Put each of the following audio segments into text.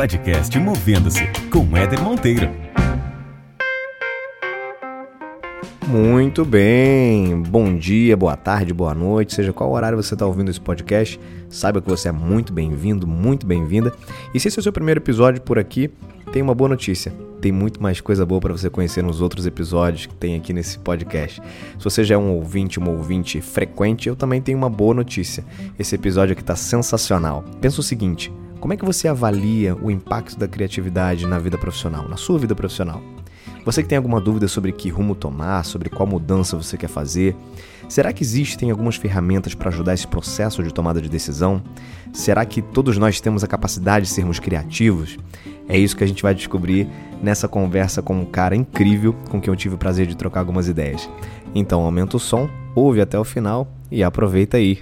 podcast Movendo-se com Éder Monteiro. Muito bem, bom dia, boa tarde, boa noite, seja qual horário você está ouvindo esse podcast, saiba que você é muito bem-vindo, muito bem-vinda. E se esse é o seu primeiro episódio por aqui, tem uma boa notícia. Tem muito mais coisa boa para você conhecer nos outros episódios que tem aqui nesse podcast. Se você já é um ouvinte, uma ouvinte frequente, eu também tenho uma boa notícia. Esse episódio aqui está sensacional. Pensa o seguinte: como é que você avalia o impacto da criatividade na vida profissional, na sua vida profissional? Você que tem alguma dúvida sobre que rumo tomar, sobre qual mudança você quer fazer, será que existem algumas ferramentas para ajudar esse processo de tomada de decisão? Será que todos nós temos a capacidade de sermos criativos? É isso que a gente vai descobrir nessa conversa com um cara incrível com quem eu tive o prazer de trocar algumas ideias. Então aumenta o som, ouve até o final e aproveita aí.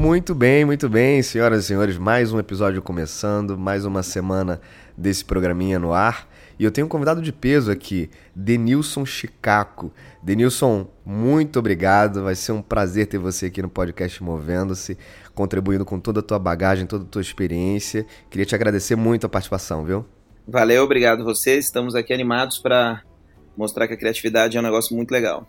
Muito bem, muito bem, senhoras e senhores. Mais um episódio começando, mais uma semana desse programinha no ar. E eu tenho um convidado de peso aqui, Denilson Chicaco. Denilson, muito obrigado. Vai ser um prazer ter você aqui no podcast Movendo-se, contribuindo com toda a tua bagagem, toda a tua experiência. Queria te agradecer muito a participação, viu? Valeu, obrigado vocês. Estamos aqui animados para mostrar que a criatividade é um negócio muito legal.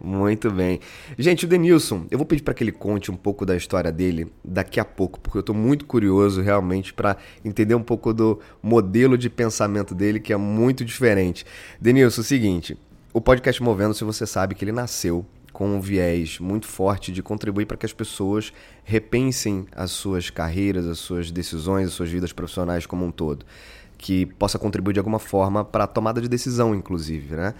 Muito bem. Gente, o Denilson, eu vou pedir para que ele conte um pouco da história dele daqui a pouco, porque eu estou muito curioso realmente para entender um pouco do modelo de pensamento dele, que é muito diferente. Denilson, é o seguinte: o podcast Movendo, se você sabe que ele nasceu com um viés muito forte de contribuir para que as pessoas repensem as suas carreiras, as suas decisões, as suas vidas profissionais como um todo que possa contribuir de alguma forma para a tomada de decisão, inclusive, né?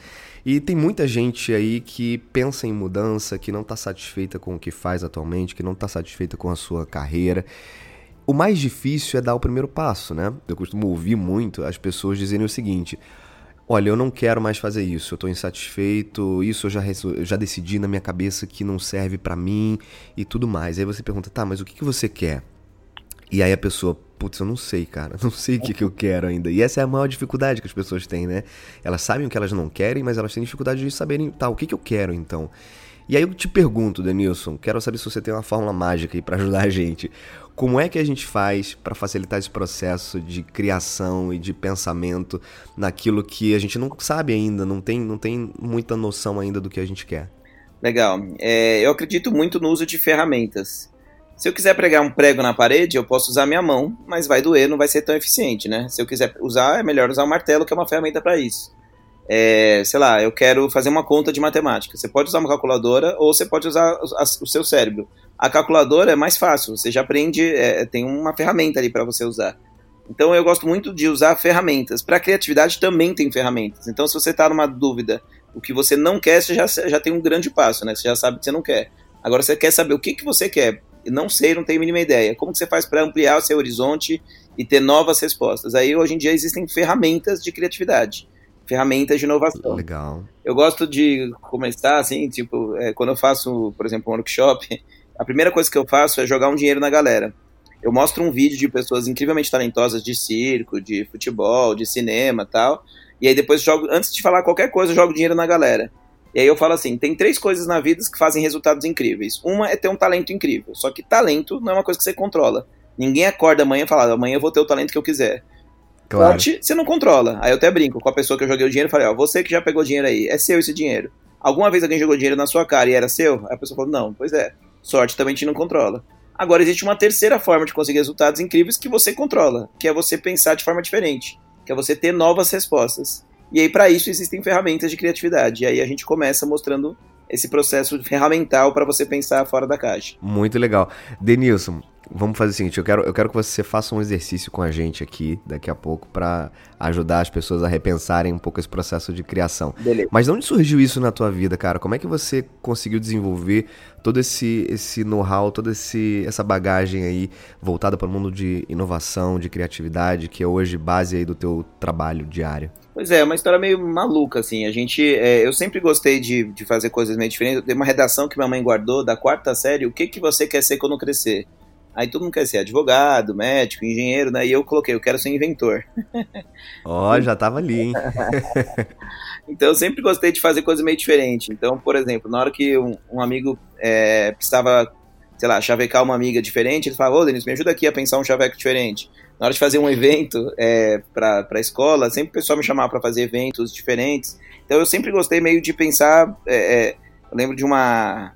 E tem muita gente aí que pensa em mudança, que não está satisfeita com o que faz atualmente, que não está satisfeita com a sua carreira. O mais difícil é dar o primeiro passo, né? Eu costumo ouvir muito as pessoas dizerem o seguinte: olha, eu não quero mais fazer isso, eu estou insatisfeito, isso eu já, eu já decidi na minha cabeça que não serve para mim e tudo mais. Aí você pergunta, tá, mas o que, que você quer? E aí a pessoa, putz, eu não sei, cara, não sei o que, que eu quero ainda. E essa é a maior dificuldade que as pessoas têm, né? Elas sabem o que elas não querem, mas elas têm dificuldade de saberem, tá, o que, que eu quero então? E aí eu te pergunto, Denilson, quero saber se você tem uma fórmula mágica aí para ajudar a gente. Como é que a gente faz para facilitar esse processo de criação e de pensamento naquilo que a gente não sabe ainda, não tem, não tem muita noção ainda do que a gente quer? Legal. É, eu acredito muito no uso de ferramentas. Se eu quiser pregar um prego na parede, eu posso usar minha mão, mas vai doer, não vai ser tão eficiente, né? Se eu quiser usar, é melhor usar o um martelo, que é uma ferramenta para isso. É, sei lá, eu quero fazer uma conta de matemática. Você pode usar uma calculadora ou você pode usar o seu cérebro. A calculadora é mais fácil, você já aprende, é, tem uma ferramenta ali para você usar. Então eu gosto muito de usar ferramentas. Para criatividade também tem ferramentas. Então se você está numa dúvida, o que você não quer, você já, já tem um grande passo, né? Você já sabe que você não quer. Agora você quer saber o que, que você quer não sei, não tenho a mínima ideia. Como que você faz para ampliar o seu horizonte e ter novas respostas? Aí hoje em dia existem ferramentas de criatividade, ferramentas de inovação. Legal. Eu gosto de começar assim, tipo, é, quando eu faço, por exemplo, um workshop, a primeira coisa que eu faço é jogar um dinheiro na galera. Eu mostro um vídeo de pessoas incrivelmente talentosas de circo, de futebol, de cinema tal. E aí depois jogo, antes de falar qualquer coisa, eu jogo dinheiro na galera. E aí eu falo assim: tem três coisas na vida que fazem resultados incríveis. Uma é ter um talento incrível. Só que talento não é uma coisa que você controla. Ninguém acorda amanhã e fala: amanhã eu vou ter o talento que eu quiser. Claro. Sorte, você não controla. Aí eu até brinco com a pessoa que eu joguei o dinheiro e falei: ó, você que já pegou dinheiro aí, é seu esse dinheiro. Alguma vez alguém jogou dinheiro na sua cara e era seu? Aí a pessoa falou: não, pois é. Sorte também a gente não controla. Agora existe uma terceira forma de conseguir resultados incríveis que você controla, que é você pensar de forma diferente, que é você ter novas respostas. E aí, para isso, existem ferramentas de criatividade. E aí a gente começa mostrando esse processo ferramental para você pensar fora da caixa. Muito legal. Denilson, vamos fazer o seguinte, eu quero, eu quero que você faça um exercício com a gente aqui daqui a pouco para ajudar as pessoas a repensarem um pouco esse processo de criação. Beleza. Mas de onde surgiu isso na tua vida, cara? Como é que você conseguiu desenvolver todo esse, esse know-how, toda esse, essa bagagem aí voltada para o mundo de inovação, de criatividade, que é hoje base aí do teu trabalho diário? Pois é, é uma história meio maluca, assim. A gente. É, eu sempre gostei de, de fazer coisas meio diferentes. Tenho uma redação que minha mãe guardou da quarta série. O que, que você quer ser quando crescer? Aí todo mundo quer ser advogado, médico, engenheiro, né? E eu coloquei, eu quero ser inventor. Ó, oh, já tava ali, hein? então eu sempre gostei de fazer coisas meio diferentes. Então, por exemplo, na hora que um, um amigo é, precisava, sei lá, chavecar uma amiga diferente, ele falava, ô, Denis, me ajuda aqui a pensar um chaveco diferente. Na hora de fazer um evento é, para a escola, sempre o pessoal me chamava para fazer eventos diferentes. Então eu sempre gostei meio de pensar. É, é, eu lembro de uma,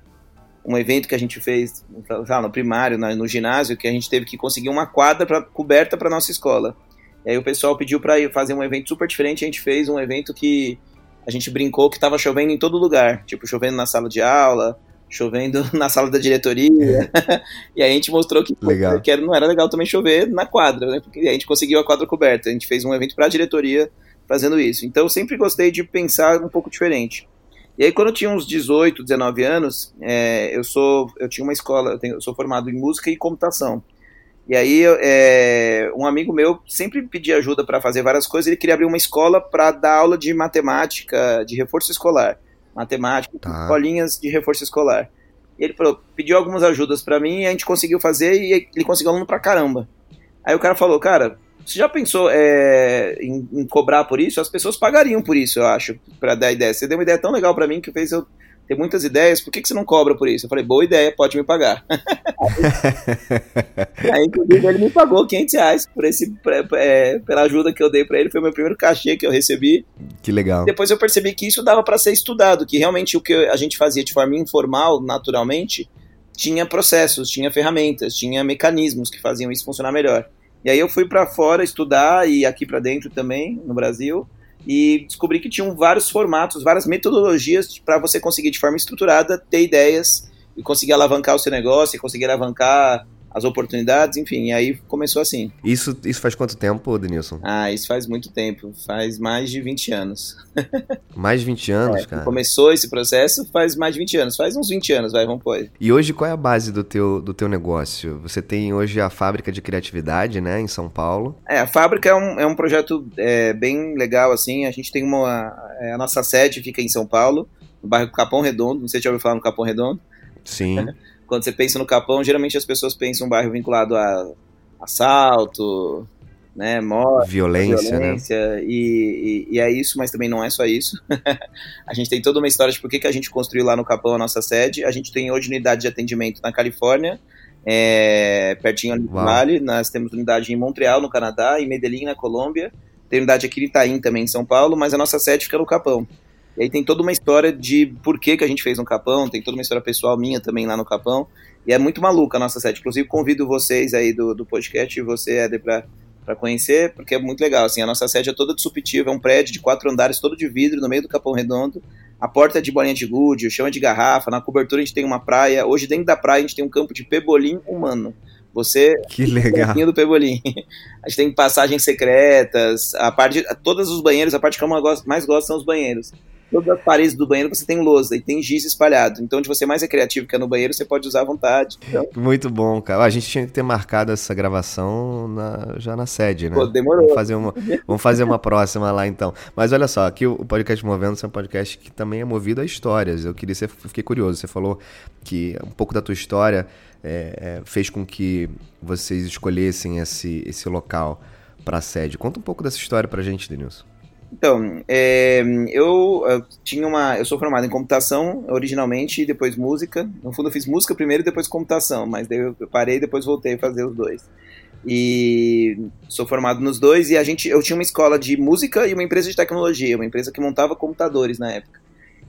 um evento que a gente fez lá, no primário, no ginásio, que a gente teve que conseguir uma quadra pra, coberta para nossa escola. E aí o pessoal pediu para fazer um evento super diferente, a gente fez um evento que a gente brincou que estava chovendo em todo lugar, tipo chovendo na sala de aula, chovendo na sala da diretoria. e aí a gente mostrou que, legal. que não era legal também chover na quadra, né? Porque a gente conseguiu a quadra coberta. A gente fez um evento para a diretoria fazendo isso. Então eu sempre gostei de pensar um pouco diferente. E aí, quando eu tinha uns 18, 19 anos, é, eu sou eu tinha uma escola, eu, tenho, eu, sou formado em música e computação. E aí, é, um amigo meu sempre pedia ajuda para fazer várias coisas. Ele queria abrir uma escola para dar aula de matemática, de reforço escolar. Matemática, tá. escolinhas de reforço escolar. E ele falou, pediu algumas ajudas para mim e a gente conseguiu fazer e ele conseguiu aluno pra caramba. Aí o cara falou, cara, você já pensou é, em, em, cobrar por isso? As pessoas pagariam por isso, eu acho, para dar ideia. Você deu uma ideia tão legal para mim que fez eu ter muitas ideias. Por que, que você não cobra por isso? Eu falei, boa ideia, pode me pagar. aí, inclusive, ele me pagou 500 reais por esse, é, pela ajuda que eu dei para ele. Foi o meu primeiro cachê que eu recebi. Que legal. Depois eu percebi que isso dava para ser estudado, que realmente o que a gente fazia de forma informal, naturalmente, tinha processos, tinha ferramentas, tinha mecanismos que faziam isso funcionar melhor. E aí eu fui para fora estudar e aqui para dentro também, no Brasil, e descobri que tinham vários formatos, várias metodologias para você conseguir de forma estruturada ter ideias e conseguir alavancar o seu negócio, e conseguir alavancar as oportunidades, enfim, e aí começou assim. Isso, isso faz quanto tempo, Denilson? Ah, isso faz muito tempo, faz mais de 20 anos. mais de 20 anos, é, cara? Começou esse processo faz mais de 20 anos, faz uns 20 anos, vai, vamos pôr. E hoje qual é a base do teu, do teu negócio? Você tem hoje a fábrica de criatividade, né, em São Paulo? É, a fábrica é um, é um projeto é, bem legal, assim, a gente tem uma, é, a nossa sede fica em São Paulo, no bairro Capão Redondo, não sei se já ouviu falar no Capão Redondo. Sim. quando você pensa no Capão, geralmente as pessoas pensam um bairro vinculado a assalto, né, morte, violência, violência né? E, e, e, é isso, mas também não é só isso. a gente tem toda uma história de por que, que a gente construiu lá no Capão a nossa sede. A gente tem hoje unidade de atendimento na Califórnia, é, pertinho do Vale. Nós temos unidade em Montreal, no Canadá, em Medellín, na Colômbia. Tem unidade aqui em Itaim, também em São Paulo, mas a nossa sede fica no Capão. E aí tem toda uma história de por que, que a gente fez no Capão, tem toda uma história pessoal minha também lá no Capão. E é muito maluca a nossa sede. Inclusive, convido vocês aí do, do podcast e você, Éder, pra, pra conhecer, porque é muito legal. Assim, a nossa sede é toda disruptiva, é um prédio de quatro andares, todo de vidro, no meio do Capão Redondo. A porta é de bolinha de gude, o chão é de garrafa, na cobertura a gente tem uma praia. Hoje, dentro da praia, a gente tem um campo de pebolim humano. Você que legal do Pebolim. A gente tem passagens secretas, a parte todos os banheiros, a parte que eu mais gosto são os banheiros todas as paredes do banheiro você tem lousa e tem giz espalhado. Então, onde você mais é criativo que é no banheiro, você pode usar à vontade. Então... Muito bom, cara. A gente tinha que ter marcado essa gravação na, já na sede, né? Pô, demorou. Vamos fazer, uma, vamos fazer uma próxima lá, então. Mas olha só, aqui o podcast Movendo é um podcast que também é movido a histórias. Eu queria, ser, fiquei curioso. Você falou que um pouco da tua história é, é, fez com que vocês escolhessem esse, esse local para a sede. Conta um pouco dessa história pra gente, Denilson. Então, é, eu, eu, tinha uma. Eu sou formado em computação originalmente e depois música. No fundo, eu fiz música primeiro e depois computação, mas daí eu parei e depois voltei a fazer os dois. E sou formado nos dois e a gente, eu tinha uma escola de música e uma empresa de tecnologia, uma empresa que montava computadores na época.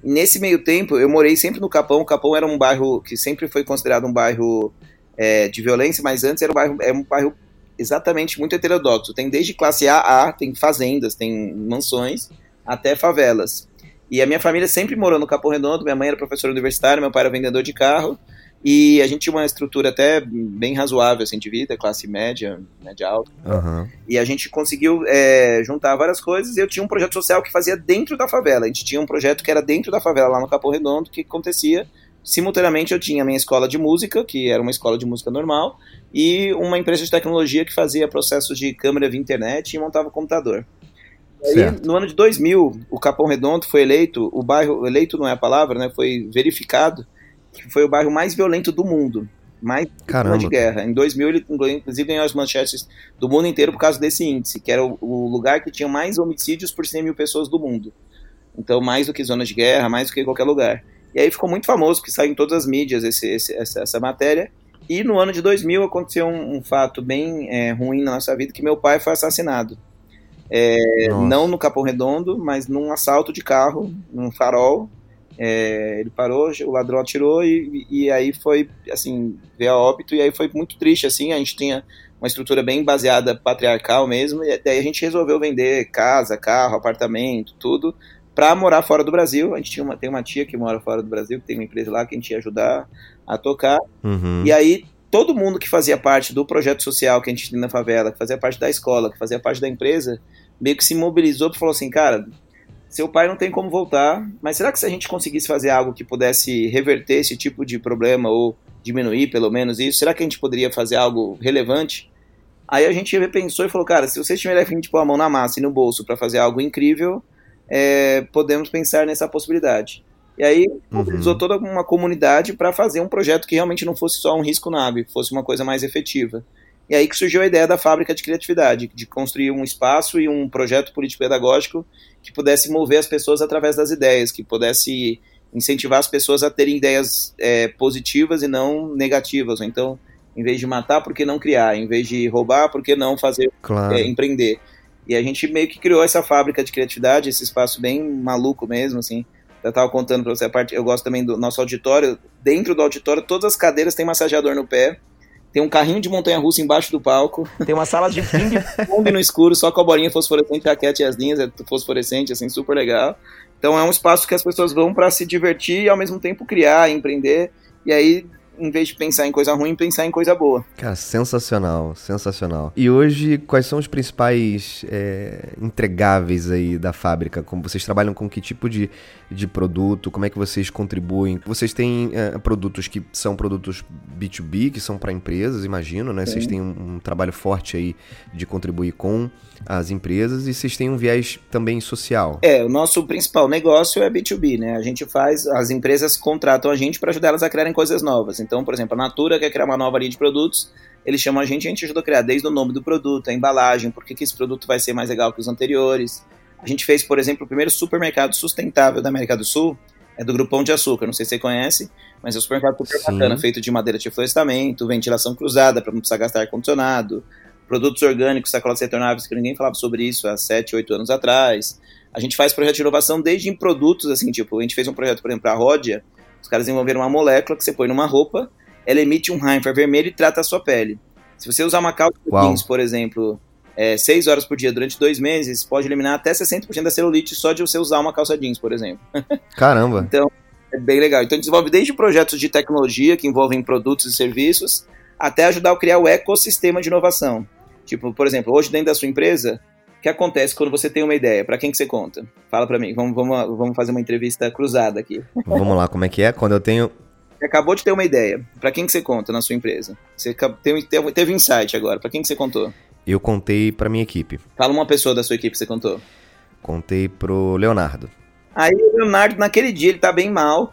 E nesse meio tempo, eu morei sempre no Capão. O Capão era um bairro que sempre foi considerado um bairro é, de violência, mas antes era um bairro, era um bairro exatamente muito heterodoxo. Tem desde classe A a, tem fazendas, tem mansões, até favelas. E a minha família sempre morou no Capão Redondo, minha mãe era professora universitária, meu pai era vendedor de carro, e a gente tinha uma estrutura até bem razoável assim, de vida, classe média, média alta. Uhum. E a gente conseguiu é, juntar várias coisas, e eu tinha um projeto social que fazia dentro da favela. A gente tinha um projeto que era dentro da favela, lá no Capão Redondo, que acontecia simultaneamente eu tinha a minha escola de música, que era uma escola de música normal, e uma empresa de tecnologia que fazia processos de câmera via internet e montava computador. Aí, no ano de 2000, o Capão Redondo foi eleito, o bairro, eleito não é a palavra, né, foi verificado, que foi o bairro mais violento do mundo. Mais Caramba. de guerra. Em 2000 ele inclusive ganhou as manchetes do mundo inteiro por causa desse índice, que era o, o lugar que tinha mais homicídios por 100 mil pessoas do mundo. Então mais do que zonas de guerra, mais do que qualquer lugar. E aí ficou muito famoso, porque saiu em todas as mídias esse, esse, essa, essa, matéria. E no ano de 2000 aconteceu um, um fato bem é, ruim na nossa vida, que meu pai foi assassinado. É, não no Capão Redondo, mas num assalto de carro, num farol. É, ele parou, o ladrão atirou e, e aí foi, assim, veio a óbito e aí foi muito triste, assim, a gente tinha uma estrutura bem baseada patriarcal mesmo, e daí a gente resolveu vender casa, carro, apartamento, tudo, para morar fora do Brasil. A gente tinha uma, tem uma tia que mora fora do Brasil, que tem uma empresa lá que a gente ia ajudar a tocar. Uhum. E aí todo mundo que fazia parte do projeto social que a gente tinha na favela, que fazia parte da escola, que fazia parte da empresa, meio que se mobilizou e falou assim, cara, seu pai não tem como voltar, mas será que se a gente conseguisse fazer algo que pudesse reverter esse tipo de problema ou diminuir pelo menos isso, será que a gente poderia fazer algo relevante? Aí a gente repensou e falou, cara, se vocês tiverem afim de pôr a mão na massa e no bolso para fazer algo incrível, é, podemos pensar nessa possibilidade. E aí mobilizou uhum. toda uma comunidade para fazer um projeto que realmente não fosse só um risco na água, fosse uma coisa mais efetiva. E aí que surgiu a ideia da fábrica de criatividade, de construir um espaço e um projeto político-pedagógico que pudesse mover as pessoas através das ideias, que pudesse incentivar as pessoas a terem ideias é, positivas e não negativas. Então, em vez de matar, por que não criar? Em vez de roubar, por que não fazer claro. é, empreender? E a gente meio que criou essa fábrica de criatividade, esse espaço bem maluco mesmo, assim. Eu estava contando para você a parte, eu gosto também do nosso auditório. Dentro do auditório, todas as cadeiras têm massageador no pé tem um carrinho de montanha-russa embaixo do palco, tem uma sala de ping-pong no escuro, só com a bolinha fosforescente, raquete e as linhas, é fosforescente, assim, super legal. Então é um espaço que as pessoas vão para se divertir e ao mesmo tempo criar, empreender, e aí em vez de pensar em coisa ruim, pensar em coisa boa. Cara, sensacional, sensacional. E hoje, quais são os principais é, entregáveis aí da fábrica? Como vocês trabalham com que tipo de, de produto? Como é que vocês contribuem? Vocês têm é, produtos que são produtos B2B, que são para empresas, imagino, né? Sim. Vocês têm um, um trabalho forte aí de contribuir com as empresas e vocês têm um viés também social. É, o nosso principal negócio é B2B, né? A gente faz, as empresas contratam a gente para ajudar elas a criarem coisas novas. Então, por exemplo, a Natura quer criar uma nova linha de produtos, eles chamam a gente a gente ajuda a criar desde o nome do produto, a embalagem, por que, que esse produto vai ser mais legal que os anteriores. A gente fez, por exemplo, o primeiro supermercado sustentável da América do Sul, é do Grupão de Açúcar, não sei se você conhece, mas é um supermercado super Sim. bacana, feito de madeira de florestamento, ventilação cruzada para não precisar gastar ar-condicionado, produtos orgânicos, sacolas retornáveis, que ninguém falava sobre isso há 7, 8 anos atrás. A gente faz projeto de inovação desde em produtos, assim, tipo, a gente fez um projeto, por exemplo, para a Ródia, os caras desenvolveram uma molécula que você põe numa roupa, ela emite um raio infravermelho e trata a sua pele. Se você usar uma calça jeans, por exemplo, é, 6 horas por dia durante dois meses, pode eliminar até 60% da celulite só de você usar uma calça jeans, por exemplo. Caramba! então, é bem legal. Então, desenvolve desde projetos de tecnologia que envolvem produtos e serviços, até ajudar a criar o ecossistema de inovação. Tipo, por exemplo, hoje dentro da sua empresa, que acontece quando você tem uma ideia? Para quem que você conta? Fala para mim. Vamos, vamos, vamos fazer uma entrevista cruzada aqui. Vamos lá, como é que é? Quando eu tenho você acabou de ter uma ideia. Para quem que você conta na sua empresa? Você teve, teve insight agora. Para quem que você contou? Eu contei para minha equipe. Fala uma pessoa da sua equipe que você contou. Contei pro Leonardo. Aí o Leonardo, naquele dia, ele tá bem mal.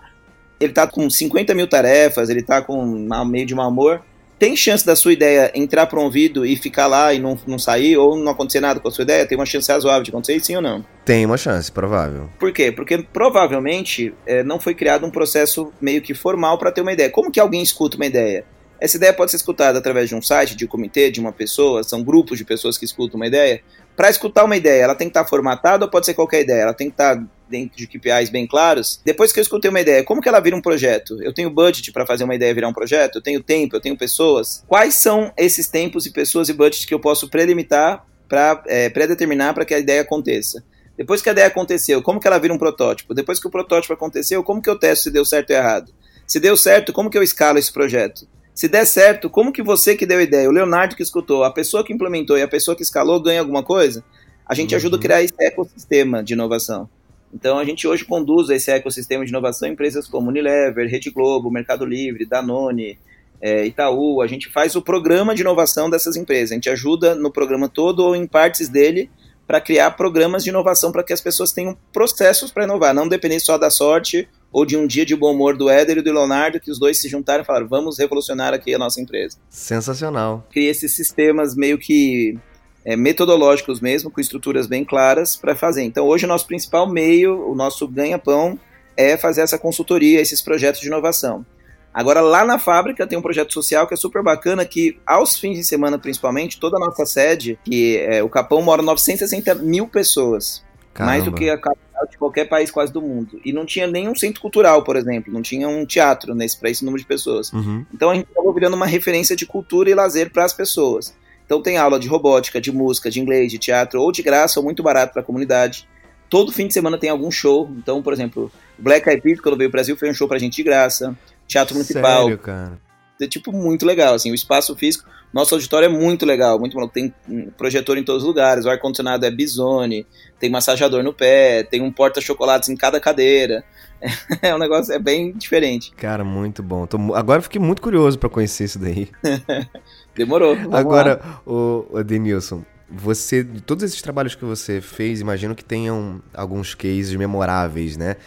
Ele tá com 50 mil tarefas, ele tá com meio de mau humor tem chance da sua ideia entrar para um ouvido e ficar lá e não, não sair, ou não acontecer nada com a sua ideia? Tem uma chance razoável de acontecer, sim ou não? Tem uma chance, provável. Por quê? Porque provavelmente é, não foi criado um processo meio que formal para ter uma ideia. Como que alguém escuta uma ideia? Essa ideia pode ser escutada através de um site, de um comitê, de uma pessoa, são grupos de pessoas que escutam uma ideia. Para escutar uma ideia, ela tem que estar tá formatada ou pode ser qualquer ideia? Ela tem que estar tá dentro de KPIs bem claros. Depois que eu escutei uma ideia, como que ela vira um projeto? Eu tenho budget para fazer uma ideia virar um projeto? Eu tenho tempo, eu tenho pessoas? Quais são esses tempos e pessoas e budget que eu posso prelimitar para é, predeterminar para que a ideia aconteça? Depois que a ideia aconteceu, como que ela vira um protótipo? Depois que o protótipo aconteceu, como que eu testo se deu certo ou errado? Se deu certo, como que eu escalo esse projeto? Se der certo, como que você que deu a ideia, o Leonardo que escutou, a pessoa que implementou e a pessoa que escalou ganha alguma coisa? A gente uhum. ajuda a criar esse ecossistema de inovação. Então a gente hoje conduz esse ecossistema de inovação em empresas como Unilever, Rede Globo, Mercado Livre, Danone, é, Itaú. A gente faz o programa de inovação dessas empresas. A gente ajuda no programa todo ou em partes dele para criar programas de inovação para que as pessoas tenham processos para inovar, não depender só da sorte ou de um dia de bom humor do Éder e do Leonardo, que os dois se juntaram e falaram, vamos revolucionar aqui a nossa empresa. Sensacional. Cria esses sistemas meio que é, metodológicos mesmo, com estruturas bem claras para fazer. Então hoje o nosso principal meio, o nosso ganha-pão, é fazer essa consultoria, esses projetos de inovação. Agora, lá na fábrica tem um projeto social que é super bacana, que aos fins de semana, principalmente, toda a nossa sede, que é, o Capão mora 960 mil pessoas. Caramba. Mais do que a capital de qualquer país quase do mundo. E não tinha nenhum centro cultural, por exemplo. Não tinha um teatro nesse para esse número de pessoas. Uhum. Então a gente acabou virando uma referência de cultura e lazer para as pessoas. Então tem aula de robótica, de música, de inglês, de teatro, ou de graça, ou muito barato para a comunidade. Todo fim de semana tem algum show. Então, por exemplo, Black Eyed Peas, quando veio ao Brasil, foi um show pra gente de graça. Teatro Municipal. Sério, cara? É, tipo, muito legal, assim, o espaço físico, nosso auditório é muito legal, muito maluco, tem projetor em todos os lugares, o ar-condicionado é Bisone, tem massageador no pé, tem um porta-chocolates em cada cadeira, é um negócio, é bem diferente. Cara, muito bom, Tô, agora eu fiquei muito curioso para conhecer isso daí. Demorou. Agora, o, o Denilson, você, de todos esses trabalhos que você fez, imagino que tenham alguns cases memoráveis, né?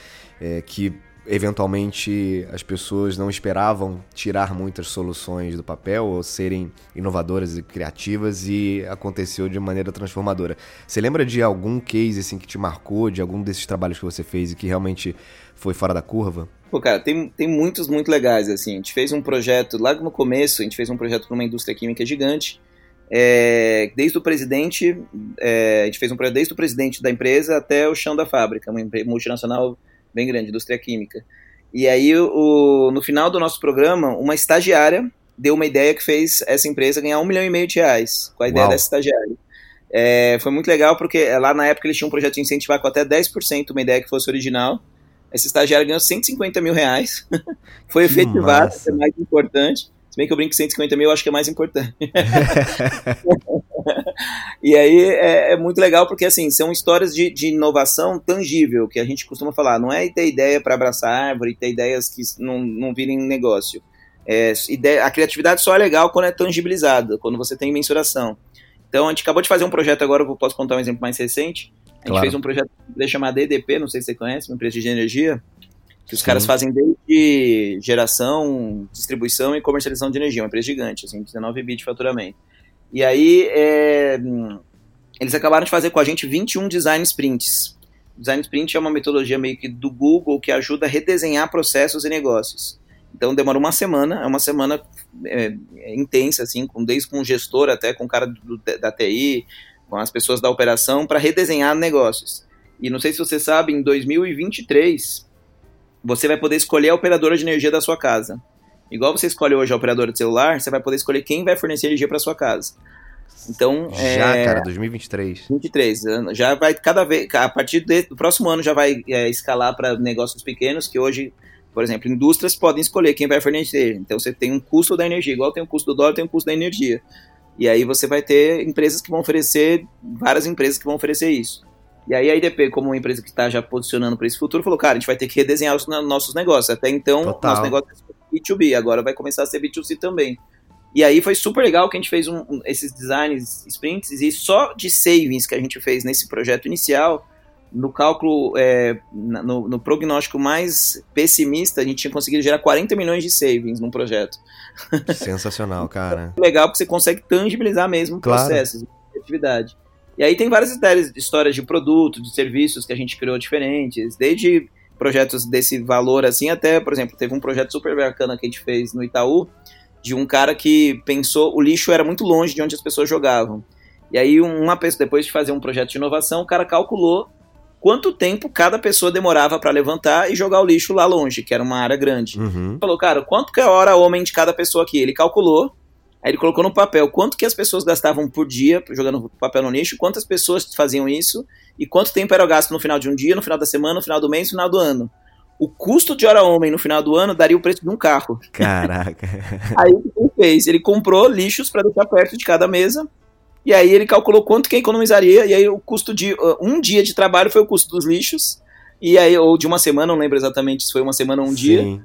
É, que eventualmente as pessoas não esperavam tirar muitas soluções do papel ou serem inovadoras e criativas e aconteceu de maneira transformadora. Você lembra de algum case assim que te marcou, de algum desses trabalhos que você fez e que realmente foi fora da curva? Pô, cara, tem, tem muitos muito legais, assim. A gente fez um projeto, lá no começo, a gente fez um projeto para uma indústria química gigante, é, desde o presidente, é, a gente fez um projeto desde o presidente da empresa até o chão da fábrica, uma multinacional bem grande, indústria química. E aí, o, no final do nosso programa, uma estagiária deu uma ideia que fez essa empresa ganhar um milhão e meio de reais com a ideia Uau. dessa estagiária. É, foi muito legal porque lá na época eles tinham um projeto de incentivar com até 10% uma ideia que fosse original. Essa estagiária ganhou 150 mil reais. foi efetivada, que é mais importante. Se bem que eu brinco que 150 mil eu acho que é mais importante. e aí é, é, muito legal porque assim são histórias de, de, inovação tangível que a gente costuma falar. Não é ter ideia para abraçar árvore, ter ideias que não, não virem negócio. É, ideia, a criatividade só é legal quando é tangibilizada, quando você tem mensuração. Então a gente acabou de fazer um projeto agora, eu posso contar um exemplo mais recente. A gente claro. fez um projeto chamado EDP, não sei se você conhece, uma empresa de energia, que os Sim. caras fazem desde geração, distribuição e comercialização de energia, uma empresa gigante, assim, 19 bits de faturamento. E aí, é, eles acabaram de fazer com a gente 21 design sprints. Design sprint é uma metodologia meio que do Google que ajuda a redesenhar processos e negócios. Então demora uma semana, é uma semana é, é intensa, assim, com, desde com o gestor até com o cara do, da TI, com as pessoas da operação, para redesenhar negócios. E não sei se você sabe, em 2023, você vai poder escolher a operadora de energia da sua casa. Igual você escolhe hoje a operadora de celular, você vai poder escolher quem vai fornecer energia para sua casa. Então, já, é, cara, 2023. 23, já vai cada vez, a partir do próximo ano já vai é, escalar para negócios pequenos que hoje, por exemplo, indústrias podem escolher quem vai fornecer. Então você tem um custo da energia, igual tem o custo do dólar, tem o custo da energia. E aí você vai ter empresas que vão oferecer, várias empresas que vão oferecer isso. E aí a IDP, como uma empresa que está já posicionando para esse futuro, falou, cara, a gente vai ter que redesenhar os nossos negócios. Até então, Total. nosso negócio é B2B, agora vai começar a ser B2C também. E aí foi super legal que a gente fez um, um, esses designs sprints e só de savings que a gente fez nesse projeto inicial, no cálculo, é, no, no, prognóstico mais pessimista, a gente tinha conseguido gerar 40 milhões de savings num projeto. Sensacional, cara. legal porque você consegue tangibilizar mesmo claro. processos de atividade. E aí tem várias histórias de produto, de serviços que a gente criou diferentes, desde projetos desse valor assim até, por exemplo, teve um projeto super bacana que a gente fez no Itaú, de um cara que pensou, o lixo era muito longe de onde as pessoas jogavam. E aí uma pessoa, depois de fazer um projeto de inovação, o cara calculou quanto tempo cada pessoa demorava para levantar e jogar o lixo lá longe, que era uma área grande. Uhum. Falou, cara, quanto que é a hora homem de cada pessoa aqui? Ele calculou Aí ele colocou no papel quanto que as pessoas gastavam por dia jogando papel no lixo, quantas pessoas faziam isso e quanto tempo era gasto no final de um dia, no final da semana, no final do mês, no final do ano. O custo de hora homem no final do ano daria o preço de um carro. Caraca. aí o que ele fez? Ele comprou lixos para deixar perto de cada mesa. E aí ele calculou quanto que economizaria. E aí o custo de uh, um dia de trabalho foi o custo dos lixos. E aí, ou de uma semana, não lembro exatamente se foi uma semana ou um Sim. dia.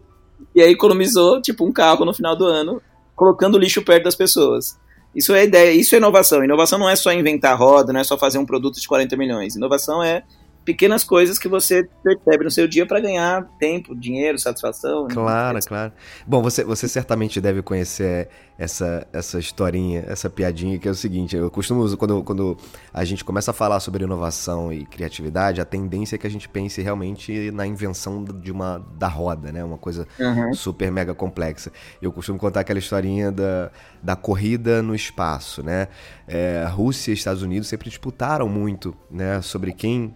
E aí economizou, tipo, um carro no final do ano colocando lixo perto das pessoas. Isso é ideia, isso é inovação. Inovação não é só inventar roda, não é só fazer um produto de 40 milhões. Inovação é pequenas coisas que você percebe no seu dia para ganhar tempo, dinheiro, satisfação. Claro, né? claro. Bom, você, você certamente deve conhecer essa, essa historinha, essa piadinha, que é o seguinte: eu costumo, quando, quando a gente começa a falar sobre inovação e criatividade, a tendência é que a gente pense realmente na invenção de uma da roda, né? Uma coisa uhum. super mega complexa. Eu costumo contar aquela historinha da, da corrida no espaço, né? É, Rússia e Estados Unidos sempre disputaram muito, né? Sobre quem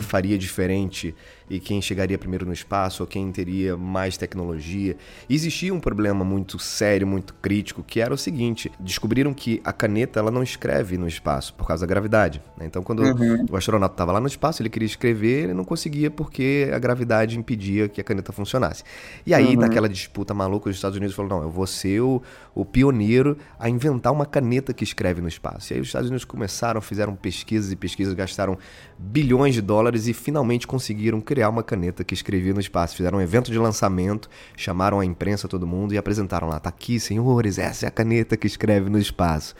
faria diferente e quem chegaria primeiro no espaço ou quem teria mais tecnologia. existia um problema muito sério, muito crítico, que era o seguinte: descobriram que a caneta ela não escreve no espaço por causa da gravidade. Né? Então, quando uhum. o astronauta estava lá no espaço, ele queria escrever, ele não conseguia porque a gravidade impedia que a caneta funcionasse. E aí, uhum. naquela disputa maluca, os Estados Unidos falaram: não, eu vou ser o, o pioneiro a inventar uma caneta que escreve no espaço. E aí, os Estados Unidos começaram, fizeram pesquisas e pesquisas, gastaram bilhões de dólares e finalmente conseguiram criar criar uma caneta que escrevia no espaço. Fizeram um evento de lançamento, chamaram a imprensa, todo mundo, e apresentaram lá: tá aqui, senhores, essa é a caneta que escreve no espaço.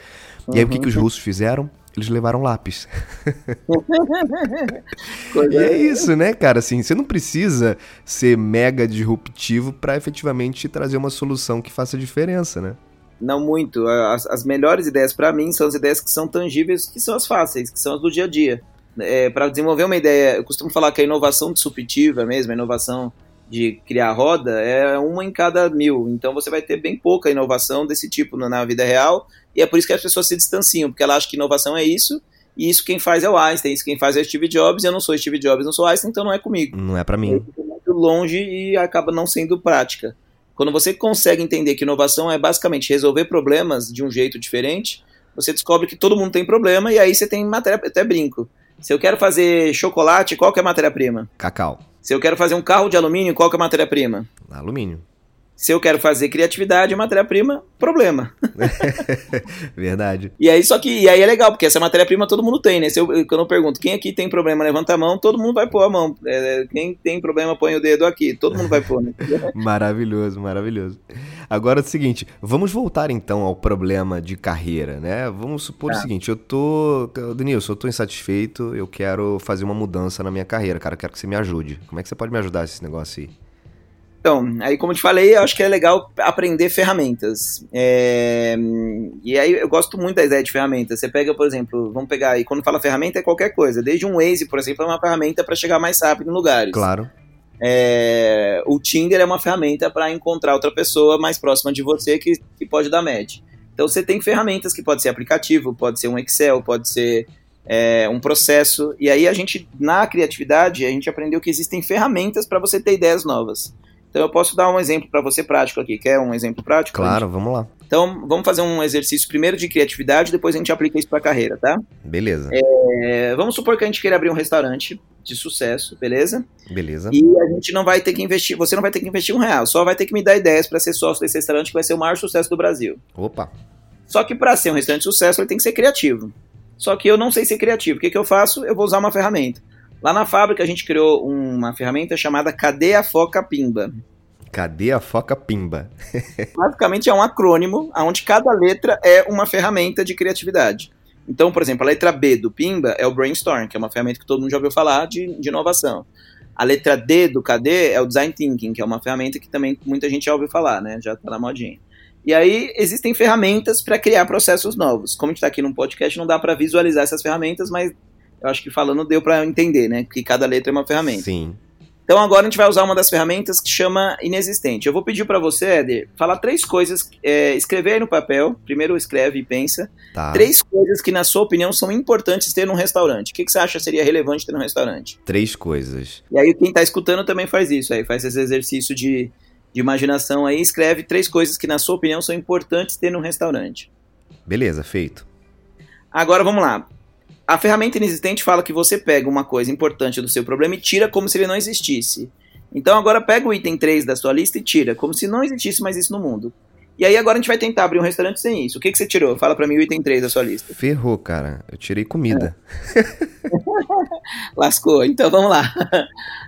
Uhum. E aí o que, que os uhum. russos fizeram? Eles levaram lápis. e é isso, né, cara? Assim, você não precisa ser mega disruptivo para efetivamente trazer uma solução que faça diferença, né? Não muito. As, as melhores ideias para mim são as ideias que são tangíveis, que são as fáceis, que são as do dia a dia é, para desenvolver uma ideia, eu costumo falar que a inovação disruptiva mesmo, a inovação de criar roda, é uma em cada mil. Então você vai ter bem pouca inovação desse tipo na vida real, e é por isso que as pessoas se distanciam, porque elas acham que inovação é isso, e isso quem faz é o Einstein, isso quem faz é o Steve Jobs, e eu não sou Steve Jobs, não sou Einstein, então não é comigo. Não é para mim. É muito longe e acaba não sendo prática. Quando você consegue entender que inovação é basicamente resolver problemas de um jeito diferente, você descobre que todo mundo tem problema e aí você tem matéria, até brinco. Se eu quero fazer chocolate, qual que é a matéria-prima? Cacau. Se eu quero fazer um carro de alumínio, qual que é a matéria-prima? Alumínio. Se eu quero fazer criatividade, matéria-prima, problema. Verdade. E aí, só que, e aí é legal, porque essa matéria-prima todo mundo tem, né? Se eu, quando eu pergunto quem aqui tem problema, levanta a mão, todo mundo vai pôr a mão. É, quem tem problema, põe o dedo aqui. Todo mundo vai pôr, né? maravilhoso, maravilhoso. Agora é o seguinte, vamos voltar então ao problema de carreira, né? Vamos supor tá. o seguinte, eu tô. Denilson, eu tô insatisfeito, eu quero fazer uma mudança na minha carreira, cara. Eu quero que você me ajude. Como é que você pode me ajudar nesse negócio aí? Então, aí como eu te falei, eu acho que é legal aprender ferramentas. É... E aí eu gosto muito da ideia de ferramentas. Você pega, por exemplo, vamos pegar aí, quando fala ferramenta é qualquer coisa. Desde um Waze, por exemplo, é uma ferramenta para chegar mais rápido em lugares. Claro. É... O Tinder é uma ferramenta para encontrar outra pessoa mais próxima de você que, que pode dar match. Então você tem ferramentas que pode ser aplicativo, pode ser um Excel, pode ser é, um processo. E aí a gente, na criatividade, a gente aprendeu que existem ferramentas para você ter ideias novas. Então eu posso dar um exemplo para você prático aqui. Quer um exemplo prático? Claro, vamos lá. Então vamos fazer um exercício primeiro de criatividade, depois a gente aplica isso para carreira, tá? Beleza. É, vamos supor que a gente queira abrir um restaurante de sucesso, beleza? Beleza. E a gente não vai ter que investir, você não vai ter que investir um real, só vai ter que me dar ideias para ser sócio desse restaurante que vai ser o maior sucesso do Brasil. Opa. Só que para ser um restaurante de sucesso ele tem que ser criativo. Só que eu não sei ser criativo. O que, que eu faço? Eu vou usar uma ferramenta. Lá na fábrica a gente criou uma ferramenta chamada Cadeia Foca Pimba. Cadê a foca pimba? Basicamente é um acrônimo onde cada letra é uma ferramenta de criatividade. Então, por exemplo, a letra B do Pimba é o Brainstorm, que é uma ferramenta que todo mundo já ouviu falar de, de inovação. A letra D do KD é o Design Thinking, que é uma ferramenta que também muita gente já ouviu falar, né? Já tá na modinha. E aí existem ferramentas para criar processos novos. Como a gente está aqui num podcast, não dá para visualizar essas ferramentas, mas eu acho que falando deu para entender, né? Que cada letra é uma ferramenta. Sim. Então agora a gente vai usar uma das ferramentas que chama inexistente. Eu vou pedir para você, Éder, falar três coisas, é, escrever aí no papel, primeiro escreve e pensa, tá. três coisas que na sua opinião são importantes ter num restaurante. O que, que você acha seria relevante ter num restaurante? Três coisas. E aí quem tá escutando também faz isso, aí faz esse exercício de, de imaginação aí, escreve três coisas que na sua opinião são importantes ter num restaurante. Beleza, feito. Agora vamos lá. A ferramenta inexistente fala que você pega uma coisa importante do seu problema e tira como se ele não existisse. Então agora pega o item 3 da sua lista e tira, como se não existisse mais isso no mundo. E aí agora a gente vai tentar abrir um restaurante sem isso. O que, que você tirou? Fala para mim o item 3 da sua lista. Ferrou, cara. Eu tirei comida. É. Lascou. Então vamos lá.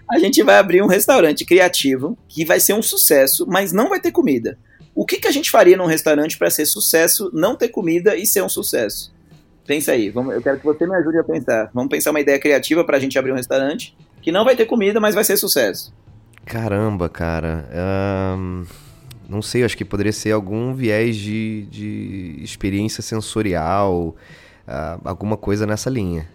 A gente vai abrir um restaurante criativo que vai ser um sucesso, mas não vai ter comida. O que, que a gente faria num restaurante para ser sucesso, não ter comida e ser um sucesso? Pensa aí, vamos, eu quero que você me ajude a pensar. Vamos pensar uma ideia criativa para a gente abrir um restaurante que não vai ter comida, mas vai ser sucesso. Caramba, cara. Não sei, acho que poderia ser algum viés de, de experiência sensorial, uh, alguma coisa nessa linha.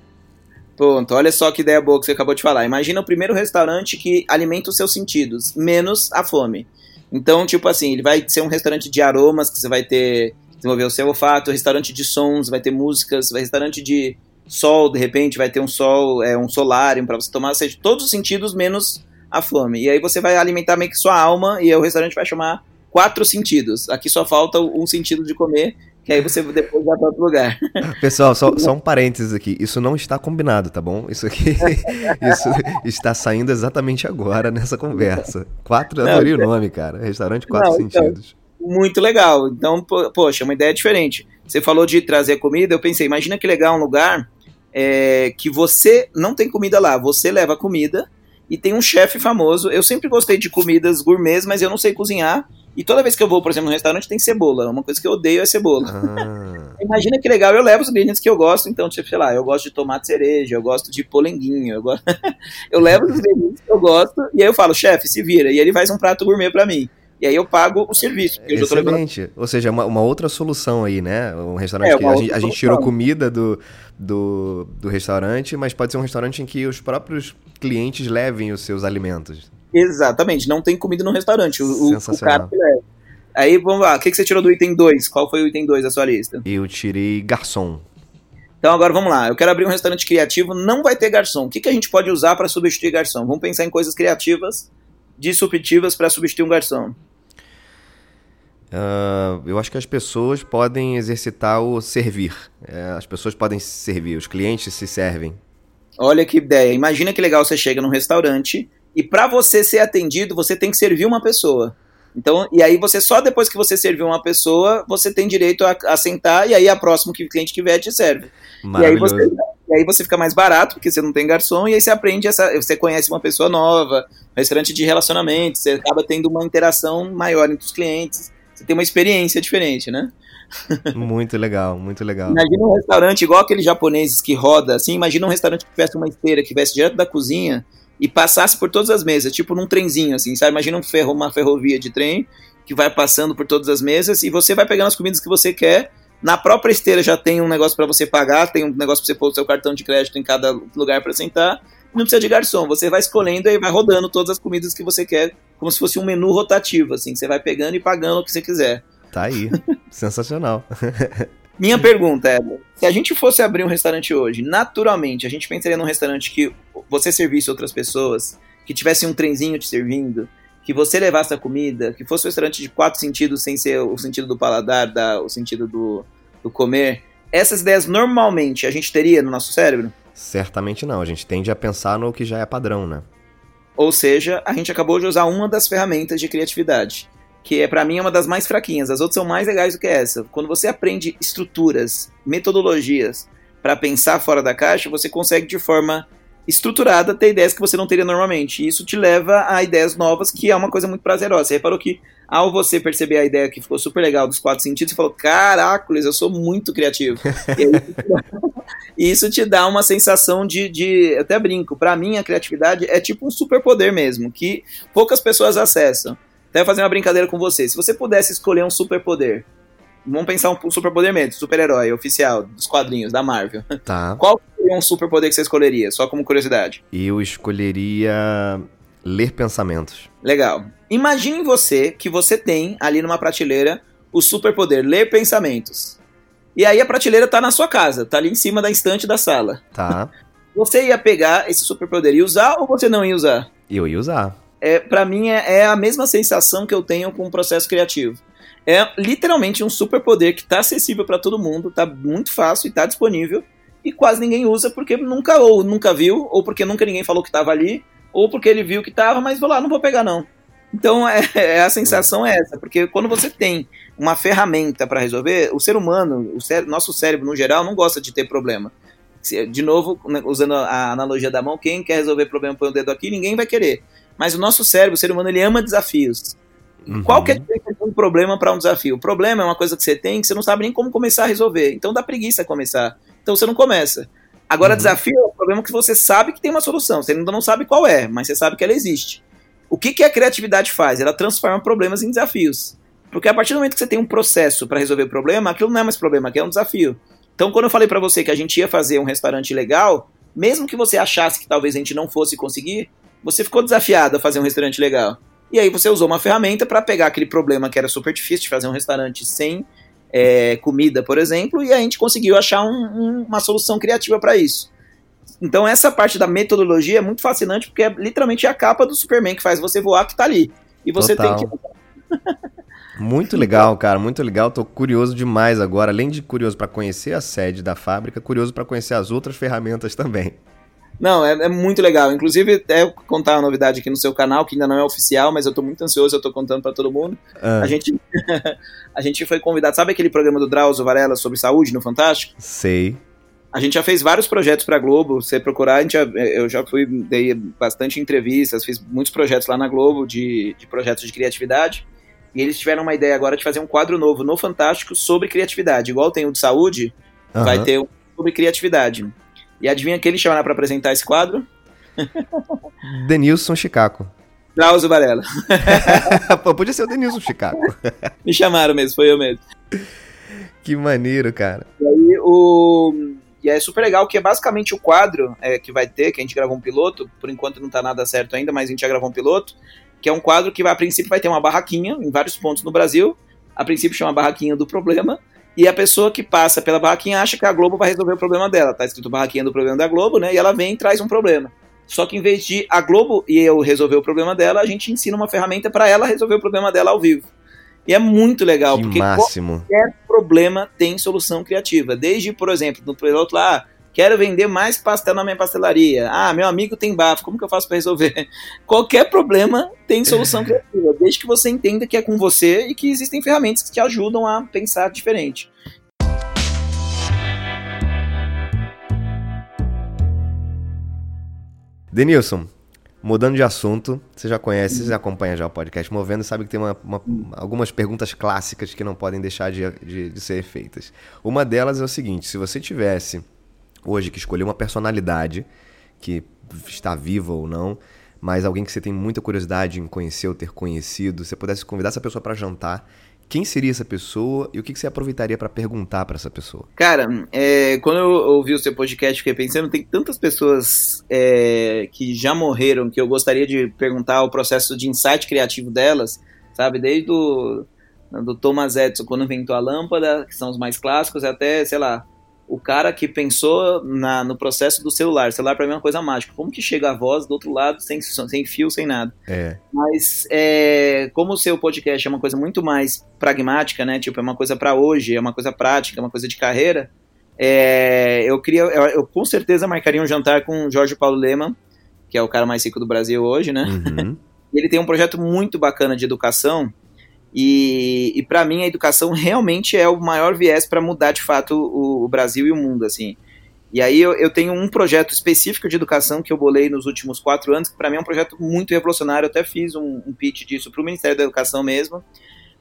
Pronto, olha só que ideia boa que você acabou de falar. Imagina o primeiro restaurante que alimenta os seus sentidos, menos a fome. Então, tipo assim, ele vai ser um restaurante de aromas que você vai ter desenvolver o seu olfato, restaurante de sons, vai ter músicas, vai restaurante de sol, de repente vai ter um sol, é um solário para você tomar, ou seja, todos os sentidos menos a fome. E aí você vai alimentar meio que sua alma e o restaurante vai chamar quatro sentidos. Aqui só falta um sentido de comer, que aí você depois vai para outro lugar. Pessoal, só, só, um parênteses aqui. Isso não está combinado, tá bom? Isso aqui isso está saindo exatamente agora nessa conversa. Quatro, adorei o nome, cara. Restaurante Quatro não, Sentidos. Então, muito legal. Então, poxa, uma ideia diferente. Você falou de trazer comida, eu pensei, imagina que legal um lugar é, que você não tem comida lá, você leva comida e tem um chefe famoso. Eu sempre gostei de comidas gourmets, mas eu não sei cozinhar. E toda vez que eu vou, por exemplo, no restaurante tem cebola. Uma coisa que eu odeio é cebola. Ah. Imagina que legal, eu levo os ingredientes que eu gosto. Então, tipo, sei lá, eu gosto de tomate cereja, eu gosto de polenguinho, eu, gosto... eu levo os ingredientes que eu gosto. E aí eu falo, chefe, se vira. E ele faz um prato gourmet para mim. E aí eu pago o serviço. Excelente. Levando... Ou seja, uma, uma, outra solução aí, né? Um restaurante é, que a gente, a gente, tirou comida do, do, do restaurante, mas pode ser um restaurante em que os próprios clientes levem os seus alimentos. Exatamente, não tem comida no restaurante. O, o cara leva. Aí vamos lá, o que, que você tirou do item 2? Qual foi o item 2 da sua lista? Eu tirei garçom. Então agora vamos lá, eu quero abrir um restaurante criativo, não vai ter garçom. O que, que a gente pode usar para substituir garçom? Vamos pensar em coisas criativas, disruptivas para substituir um garçom. Uh, eu acho que as pessoas podem exercitar o servir. É, as pessoas podem se servir, os clientes se servem. Olha que ideia. Imagina que legal você chega num restaurante e para você ser atendido, você tem que servir uma pessoa. Então, e aí você só depois que você serviu uma pessoa, você tem direito a, a sentar e aí a próxima que o cliente tiver te serve. E aí, você, e aí você fica mais barato, porque você não tem garçom, e aí você aprende essa. Você conhece uma pessoa nova, restaurante de relacionamento, você acaba tendo uma interação maior entre os clientes você tem uma experiência diferente, né? muito legal, muito legal. Imagina um restaurante igual aqueles japoneses que roda, assim, imagina um restaurante que tivesse uma esteira que viesse direto da cozinha e passasse por todas as mesas, tipo num trenzinho, assim, sabe? Imagina um ferro, uma ferrovia de trem que vai passando por todas as mesas e você vai pegando as comidas que você quer. Na própria esteira já tem um negócio para você pagar, tem um negócio para você pôr o seu cartão de crédito em cada lugar para sentar. Não precisa de garçom, você vai escolhendo e vai rodando todas as comidas que você quer como se fosse um menu rotativo, assim, você vai pegando e pagando o que você quiser. Tá aí, sensacional. Minha pergunta é: se a gente fosse abrir um restaurante hoje, naturalmente, a gente pensaria num restaurante que você servisse outras pessoas, que tivesse um trenzinho te servindo, que você levasse a comida, que fosse um restaurante de quatro sentidos, sem ser o sentido do paladar, da, o sentido do, do comer. Essas ideias normalmente a gente teria no nosso cérebro? Certamente não. A gente tende a pensar no que já é padrão, né? Ou seja, a gente acabou de usar uma das ferramentas de criatividade, que é para mim é uma das mais fraquinhas. As outras são mais legais do que essa. Quando você aprende estruturas, metodologias para pensar fora da caixa, você consegue de forma estruturada ter ideias que você não teria normalmente. E isso te leva a ideias novas, que é uma coisa muito prazerosa. Você reparou que ao você perceber a ideia que ficou super legal dos quatro sentidos, você falou: Caracoles, eu sou muito criativo. e isso te dá uma sensação de. de eu até brinco, para mim a criatividade é tipo um superpoder mesmo, que poucas pessoas acessam. Até fazer uma brincadeira com você. Se você pudesse escolher um superpoder, Vamos pensar um superpoder mesmo, super-herói oficial dos quadrinhos da Marvel. Tá. Qual seria um superpoder que você escolheria? Só como curiosidade. Eu escolheria ler pensamentos. Legal. Imagine você que você tem ali numa prateleira o superpoder ler pensamentos. E aí a prateleira tá na sua casa, tá ali em cima da estante da sala. Tá. Você ia pegar esse superpoder e usar ou você não ia usar? Eu ia usar. É, para mim é, é a mesma sensação que eu tenho com o processo criativo é literalmente um superpoder que está acessível para todo mundo, está muito fácil e está disponível e quase ninguém usa porque nunca ou nunca viu ou porque nunca ninguém falou que estava ali ou porque ele viu que estava, mas vou lá, não vou pegar não. Então é, é, a sensação é essa, porque quando você tem uma ferramenta para resolver, o ser humano, o nosso cérebro no geral não gosta de ter problema. De novo, né, usando a analogia da mão, quem quer resolver problema põe o dedo aqui, ninguém vai querer. Mas o nosso cérebro, o ser humano, ele ama desafios. Uhum. Qual que é um problema para um desafio. O problema é uma coisa que você tem que você não sabe nem como começar a resolver. Então dá preguiça começar. Então você não começa. Agora, uhum. desafio é um problema que você sabe que tem uma solução. Você ainda não sabe qual é, mas você sabe que ela existe. O que, que a criatividade faz? Ela transforma problemas em desafios. Porque a partir do momento que você tem um processo para resolver o problema, aquilo não é mais problema, aquilo é um desafio. Então, quando eu falei para você que a gente ia fazer um restaurante legal, mesmo que você achasse que talvez a gente não fosse conseguir, você ficou desafiado a fazer um restaurante legal. E aí você usou uma ferramenta para pegar aquele problema que era super difícil de fazer um restaurante sem é, comida, por exemplo, e a gente conseguiu achar um, um, uma solução criativa para isso. Então essa parte da metodologia é muito fascinante porque é literalmente a capa do Superman que faz você voar que tá ali. E você Total. tem que. muito legal, cara, muito legal. Tô curioso demais agora, além de curioso para conhecer a sede da fábrica, curioso para conhecer as outras ferramentas também. Não, é, é, muito legal. Inclusive, até contar uma novidade aqui no seu canal, que ainda não é oficial, mas eu tô muito ansioso, eu tô contando para todo mundo. Ah. A, gente, a gente foi convidado, sabe aquele programa do Drauzio Varela sobre saúde no Fantástico? Sei. A gente já fez vários projetos para Globo. Se você procurar, a gente já, eu já fui, dei bastante entrevistas, fiz muitos projetos lá na Globo de, de projetos de criatividade. E eles tiveram uma ideia agora de fazer um quadro novo no Fantástico sobre criatividade. Igual tem o de saúde, uhum. vai ter um sobre criatividade. E adivinha quem eles chamaram para apresentar esse quadro? Denilson Chicaco. Drauzio Varela. Pô, podia ser o Denilson Chicaco. Me chamaram mesmo, foi eu mesmo. Que maneiro, cara. E aí, o... E é super legal, que é basicamente o quadro é, que vai ter, que a gente gravou um piloto, por enquanto não tá nada certo ainda, mas a gente já gravou um piloto, que é um quadro que vai, a princípio vai ter uma barraquinha em vários pontos no Brasil, a princípio chama barraquinha do problema, e a pessoa que passa pela barraquinha acha que a Globo vai resolver o problema dela. Tá escrito barraquinha do problema da Globo, né? E ela vem e traz um problema. Só que em vez de a Globo e eu resolver o problema dela, a gente ensina uma ferramenta para ela resolver o problema dela ao vivo. E é muito legal, que porque máximo. qualquer problema tem solução criativa. Desde, por exemplo, no piloto lá, Quero vender mais pastel na minha pastelaria. Ah, meu amigo tem bafo, como que eu faço para resolver? Qualquer problema tem solução criativa, desde que você entenda que é com você e que existem ferramentas que te ajudam a pensar diferente. Denilson, mudando de assunto, você já conhece, você acompanha já o podcast Movendo, sabe que tem uma, uma, algumas perguntas clássicas que não podem deixar de, de, de ser feitas. Uma delas é o seguinte: se você tivesse hoje que escolher uma personalidade que está viva ou não, mas alguém que você tem muita curiosidade em conhecer ou ter conhecido, você pudesse convidar essa pessoa para jantar, quem seria essa pessoa e o que você aproveitaria para perguntar para essa pessoa? Cara, é, quando eu ouvi o seu podcast, fiquei pensando, tem tantas pessoas é, que já morreram que eu gostaria de perguntar o processo de insight criativo delas, sabe? Desde o do Thomas Edison, quando inventou a lâmpada, que são os mais clássicos, até, sei lá, o cara que pensou na, no processo do celular. O celular para mim é uma coisa mágica. Como que chega a voz do outro lado sem, sem fio, sem nada? É. Mas é, como o seu podcast é uma coisa muito mais pragmática, né? Tipo, é uma coisa para hoje, é uma coisa prática, é uma coisa de carreira. É, eu queria, eu, eu, com certeza marcaria um jantar com o Jorge Paulo Leman, que é o cara mais rico do Brasil hoje, né? Uhum. Ele tem um projeto muito bacana de educação e, e para mim a educação realmente é o maior viés para mudar de fato o, o, Brasil e o mundo, assim. E aí eu, eu, tenho um projeto específico de educação que eu bolei nos últimos quatro anos, que para mim é um projeto muito revolucionário. Eu até fiz um, um pitch disso para o Ministério da Educação mesmo,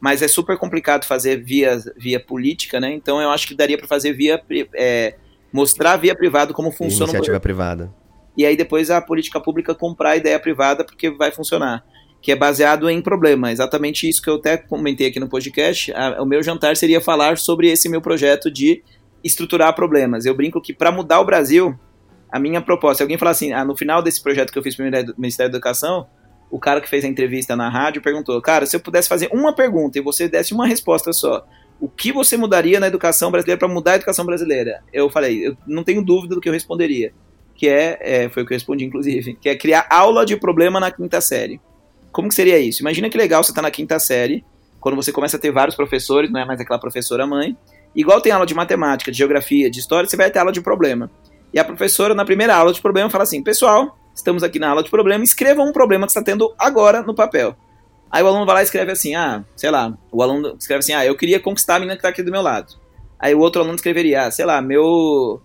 mas é super complicado fazer via, via política, né? Então eu acho que daria para fazer via é, mostrar via privado como funciona. Iniciativa privada. E aí depois a política pública comprar a ideia privada porque vai funcionar que é baseado em problema. Exatamente isso que eu até comentei aqui no podcast. A, o meu jantar seria falar sobre esse meu projeto de estruturar problemas. Eu brinco que para mudar o Brasil, a minha proposta, se alguém falar assim, ah, no final desse projeto que eu fiz para o Ministério da Educação, o cara que fez a entrevista na rádio perguntou, cara, se eu pudesse fazer uma pergunta e você desse uma resposta só, o que você mudaria na educação brasileira para mudar a educação brasileira? Eu falei, eu não tenho dúvida do que eu responderia, que é, é, foi o que eu respondi inclusive, que é criar aula de problema na quinta série. Como que seria isso? Imagina que legal você tá na quinta série, quando você começa a ter vários professores, não é mais aquela professora mãe. Igual tem aula de matemática, de geografia, de história, você vai ter aula de problema. E a professora, na primeira aula de problema, fala assim: Pessoal, estamos aqui na aula de problema, escrevam um problema que está tendo agora no papel. Aí o aluno vai lá e escreve assim: Ah, sei lá, o aluno escreve assim: Ah, eu queria conquistar a menina que está aqui do meu lado. Aí o outro aluno escreveria: Ah, sei lá, meu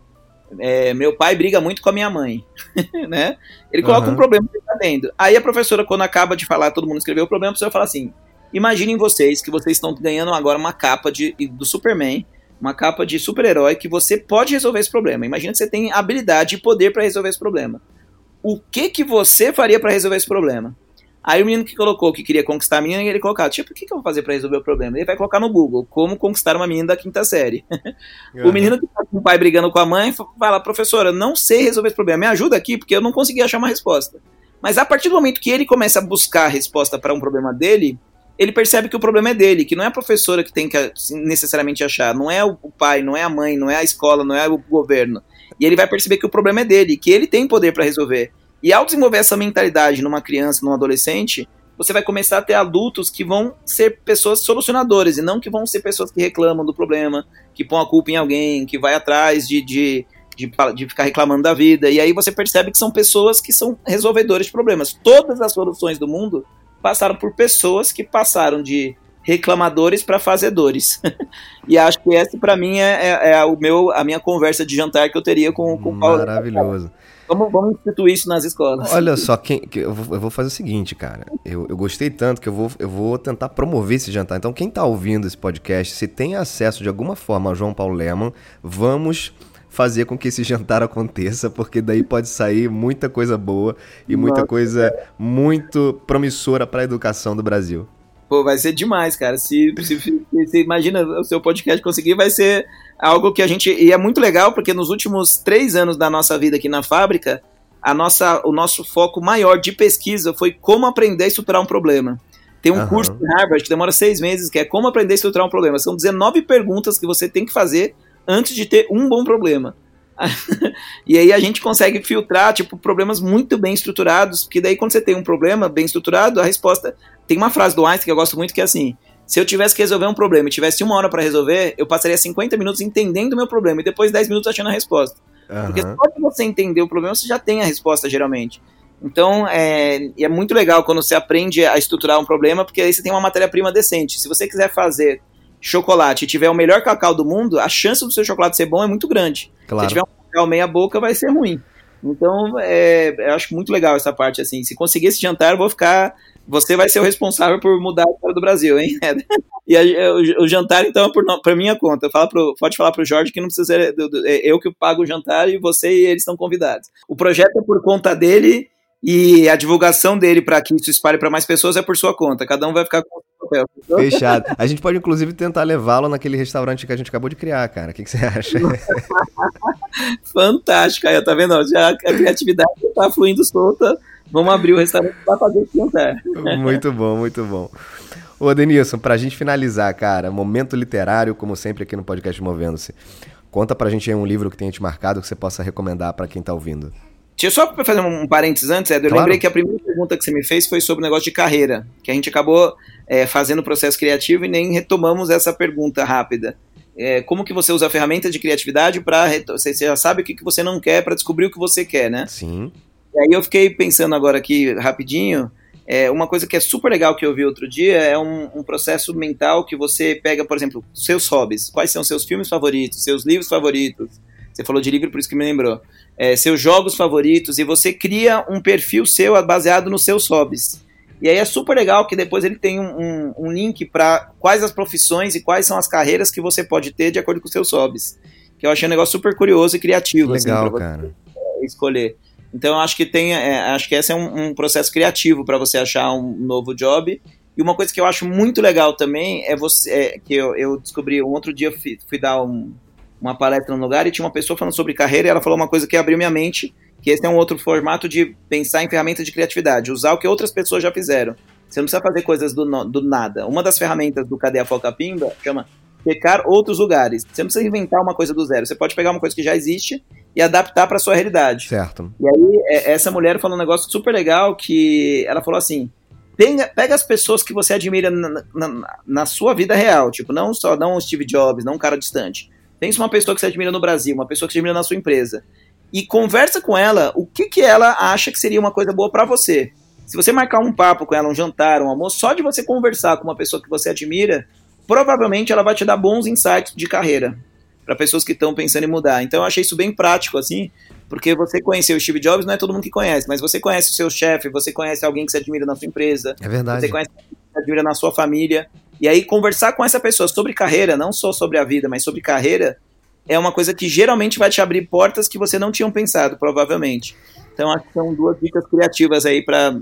é, meu pai briga muito com a minha mãe, né? Ele coloca uhum. um problema que ele tá tendo. Aí a professora, quando acaba de falar, todo mundo escreveu o problema, a professora fala assim, Imaginem vocês que vocês estão ganhando agora uma capa de, do Superman, uma capa de super-herói que você pode resolver esse problema. Imagina que você tem habilidade e poder para resolver esse problema. O que que você faria para resolver esse problema? Aí o menino que colocou que queria conquistar a menina, ele colocava, tipo, o que, que eu vou fazer para resolver o problema? Ele vai colocar no Google, como conquistar uma menina da quinta série. Uhum. O menino que tá com o pai brigando com a mãe, fala, professora, não sei resolver esse problema, me ajuda aqui, porque eu não consegui achar uma resposta. Mas a partir do momento que ele começa a buscar a resposta para um problema dele, ele percebe que o problema é dele, que não é a professora que tem que assim, necessariamente achar, não é o pai, não é a mãe, não é a escola, não é o governo. E ele vai perceber que o problema é dele, que ele tem poder para resolver. E ao desenvolver essa mentalidade numa criança, num adolescente, você vai começar a ter adultos que vão ser pessoas solucionadoras e não que vão ser pessoas que reclamam do problema, que põem a culpa em alguém, que vai atrás de, de, de, de, ficar reclamando da vida. E aí você percebe que são pessoas que são resolvedores de problemas. Todas as soluções do mundo passaram por pessoas que passaram de reclamadores para fazedores. e acho que essa para mim é, é, é, o meu, a minha conversa de jantar que eu teria com, com o Paulo. Maravilhoso. Vamos, vamos instituir isso nas escolas. Olha só, quem, que eu, vou, eu, vou, fazer o seguinte, cara. Eu, eu gostei tanto que eu vou, eu vou tentar promover esse jantar. Então, quem está ouvindo esse podcast, se tem acesso de alguma forma a João Paulo Leman, vamos fazer com que esse jantar aconteça, porque daí pode sair muita coisa boa e muita Nossa. coisa muito promissora para a educação do Brasil. Pô, vai ser demais, cara. Se, se, se, se, imagina o seu podcast conseguir, vai ser algo que a gente. E é muito legal, porque nos últimos três anos da nossa vida aqui na fábrica, a nossa, o nosso foco maior de pesquisa foi como aprender a estruturar um problema. Tem um uhum. curso em Harvard que demora seis meses, que é como aprender a estruturar um problema. São 19 perguntas que você tem que fazer antes de ter um bom problema. e aí a gente consegue filtrar, tipo, problemas muito bem estruturados, porque daí quando você tem um problema bem estruturado, a resposta... Tem uma frase do Einstein que eu gosto muito que é assim, se eu tivesse que resolver um problema e tivesse uma hora para resolver, eu passaria 50 minutos entendendo o meu problema e depois 10 minutos achando a resposta. Uhum. Porque só que você entender o problema, você já tem a resposta, geralmente. Então, é, é muito legal quando você aprende a estruturar um problema, porque aí você tem uma matéria-prima decente. Se você quiser fazer chocolate e tiver o melhor cacau do mundo, a chance do seu chocolate ser bom é muito grande. Claro. Se tiver um cacau meia boca, vai ser ruim. Então, é, eu acho muito legal essa parte, assim. Se conseguir esse jantar, eu vou ficar... Você vai ser o responsável por mudar a história do Brasil, hein? e a, o, o, jantar, então, é por, por minha conta. Fala pro, pode falar pro Jorge que não precisa ser é eu que pago o jantar e você e eles estão convidados. O projeto é por conta dele e a divulgação dele para que isso espalhe para mais pessoas é por sua conta. Cada um vai ficar com papel. Fechado. A gente pode, inclusive, tentar levá-lo naquele restaurante que a gente acabou de criar, cara. O que, que você acha? Fantástico. Aí, tá vendo? Já a criatividade tá fluindo solta. Vamos abrir o restaurante para fazer esse jantar. Muito bom, muito bom. Ô, Denilson, pra gente finalizar, cara, momento literário, como sempre aqui no podcast Movendo-se. Conta pra gente aí um livro que tenha te marcado que você possa recomendar para quem tá ouvindo. Deixa eu só fazer um parênteses antes, Ed. Eu claro. lembrei que a primeira pergunta que você me fez foi sobre o negócio de carreira, que a gente acabou é, fazendo o processo criativo e nem retomamos essa pergunta rápida. É, como que você usa a ferramenta de criatividade para você já sabe o que, que você não quer para descobrir o que você quer, né? Sim. E aí eu fiquei pensando agora aqui rapidinho. É, uma coisa que é super legal que eu vi outro dia é um, um, processo mental que você pega, por exemplo, seus hobbies. Quais são seus filmes favoritos, seus livros favoritos? Você falou de livro, por isso que me lembrou é, seus jogos favoritos e você cria um perfil seu baseado nos seus hobbies. E aí é super legal que depois ele tem um, um, um link para quais as profissões e quais são as carreiras que você pode ter de acordo com seus hobbies. Que eu achei um negócio super curioso e criativo. Assim, legal, assim, cara. Escolher. Então eu acho que tem, é, acho que esse é um, um processo criativo para você achar um novo job. E uma coisa que eu acho muito legal também é você, é, que eu, eu descobri um outro dia fui, fui dar um, uma palestra no lugar e tinha uma pessoa falando sobre carreira e ela falou uma coisa que abriu minha mente, que esse é um outro formato de pensar em ferramentas de criatividade, usar o que outras pessoas já fizeram. Você não precisa fazer coisas do, do nada. Uma das ferramentas do Cadê a Foca Pimba chama checar outros lugares. Você não precisa inventar uma coisa do zero. Você pode pegar uma coisa que já existe e adaptar para sua realidade. Certo. E aí, é, essa mulher falou um negócio super legal que ela falou assim: pega, pega as pessoas que você admira na, na, na, sua vida real, tipo, não só não o Steve Jobs, não um cara distante. Pensa uma pessoa que você admira no Brasil, uma pessoa que você admira na sua empresa. E conversa com ela o que, que ela acha que seria uma coisa boa para você. Se você marcar um papo com ela, um jantar, um almoço, só de você conversar com uma pessoa que você admira, provavelmente ela vai te dar bons insights de carreira para pessoas que estão pensando em mudar. Então eu achei isso bem prático, assim, porque você conhecer o Steve Jobs não é todo mundo que conhece, mas você conhece o seu chefe, você conhece alguém que você admira na sua empresa. É verdade. Você conhece qualidade de vida na sua família. E aí conversar com essa pessoa sobre carreira, não só sobre a vida, mas sobre carreira, é uma coisa que geralmente vai te abrir portas que você não tinha pensado, provavelmente. Então acho que são duas dicas criativas aí para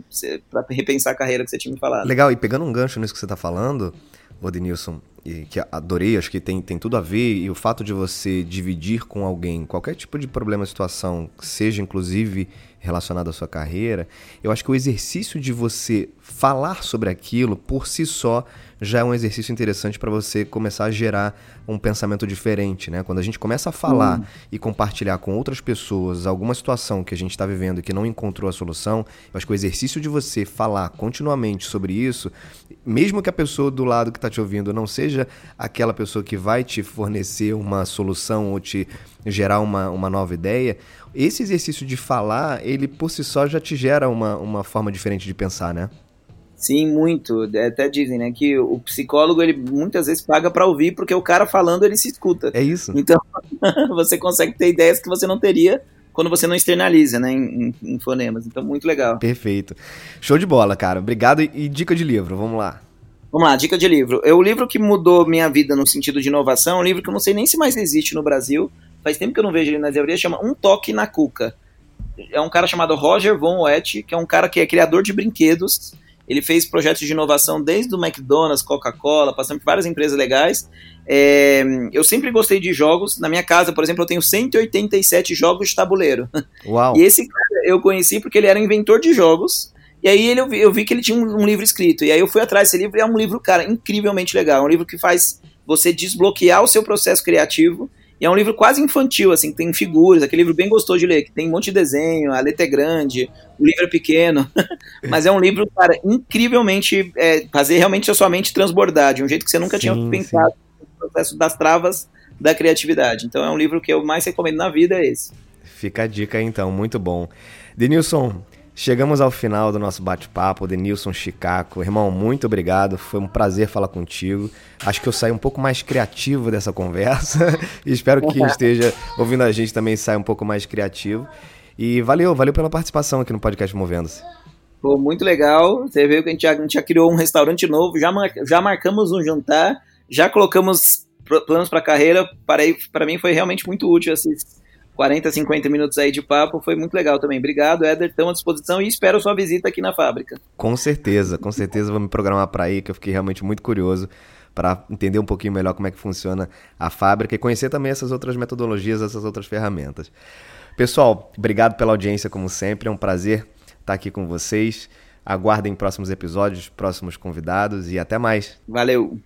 repensar a carreira que você tinha me falado. Legal, e pegando um gancho nisso que você está falando, Odinilson, e que adorei, acho que tem, tem tudo a ver, e o fato de você dividir com alguém qualquer tipo de problema, situação, seja inclusive relacionado à sua carreira, eu acho que o exercício de você falar sobre aquilo por si só já é um exercício interessante para você começar a gerar um pensamento diferente, né? Quando a gente começa a falar e compartilhar com outras pessoas alguma situação que a gente está vivendo e que não encontrou a solução, eu acho que o exercício de você falar continuamente sobre isso, mesmo que a pessoa do lado que está te ouvindo não seja aquela pessoa que vai te fornecer uma solução ou te gerar uma, uma nova ideia, esse exercício de falar, ele por si só já te gera uma, uma forma diferente de pensar, né? Sim, muito. Até dizem, né, que o psicólogo ele muitas vezes paga para ouvir porque o cara falando ele se escuta. É isso. Então você consegue ter ideias que você não teria quando você não externaliza, né, em, em, fonemas. Então muito legal. Perfeito. Show de bola, cara. Obrigado e, e dica de livro. Vamos lá. Vamos lá, dica de livro. É o livro que mudou minha vida no sentido de inovação, é um livro que eu não sei nem se mais existe no Brasil. Faz tempo que eu não vejo ele nas livrarias, chama Um Toque na Cuca. É um cara chamado Roger Von Wett, que é um cara que é criador de brinquedos ele fez projetos de inovação desde o McDonald's, Coca-Cola, passando por várias empresas legais. É, eu sempre gostei de jogos. Na minha casa, por exemplo, eu tenho 187 jogos de tabuleiro. Uau. E esse cara eu conheci porque ele era inventor de jogos. E aí ele, eu, vi, eu vi que ele tinha um, um, livro escrito. E aí eu fui atrás desse livro e é um livro, cara, incrivelmente legal. É um livro que faz você desbloquear o seu processo criativo e é um livro quase infantil, assim, tem figuras, aquele livro bem gostoso de ler, que tem um monte de desenho, a letra é grande, o livro é pequeno, mas é um livro, cara, incrivelmente, é, fazer realmente a sua mente transbordar, de um jeito que você nunca sim, tinha pensado sim. no processo das travas da criatividade. Então é um livro que eu mais recomendo na vida, é esse. Fica a dica então, muito bom. Denilson, Chegamos ao final do nosso bate-papo, Denilson Chicaco. Irmão, muito obrigado. Foi um prazer falar contigo. Acho que eu saí um pouco mais criativo dessa conversa. espero que quem esteja ouvindo a gente também saia um pouco mais criativo. E valeu, valeu pela participação aqui no podcast Movendo-se. Pô, muito legal. Você viu que a gente já, a gente já criou um restaurante novo, já, mar, já marcamos um jantar, já colocamos planos para a carreira. Para mim foi realmente muito útil esses 40, 50 minutos aí de papo, foi muito legal também. Obrigado, Éder, estamos à disposição e espero sua visita aqui na fábrica. Com certeza, com certeza vou me programar para ir, que eu fiquei realmente muito curioso para entender um pouquinho melhor como é que funciona a fábrica e conhecer também essas outras metodologias, essas outras ferramentas. Pessoal, obrigado pela audiência como sempre, é um prazer estar aqui com vocês. Aguardem próximos episódios, próximos convidados e até mais. Valeu.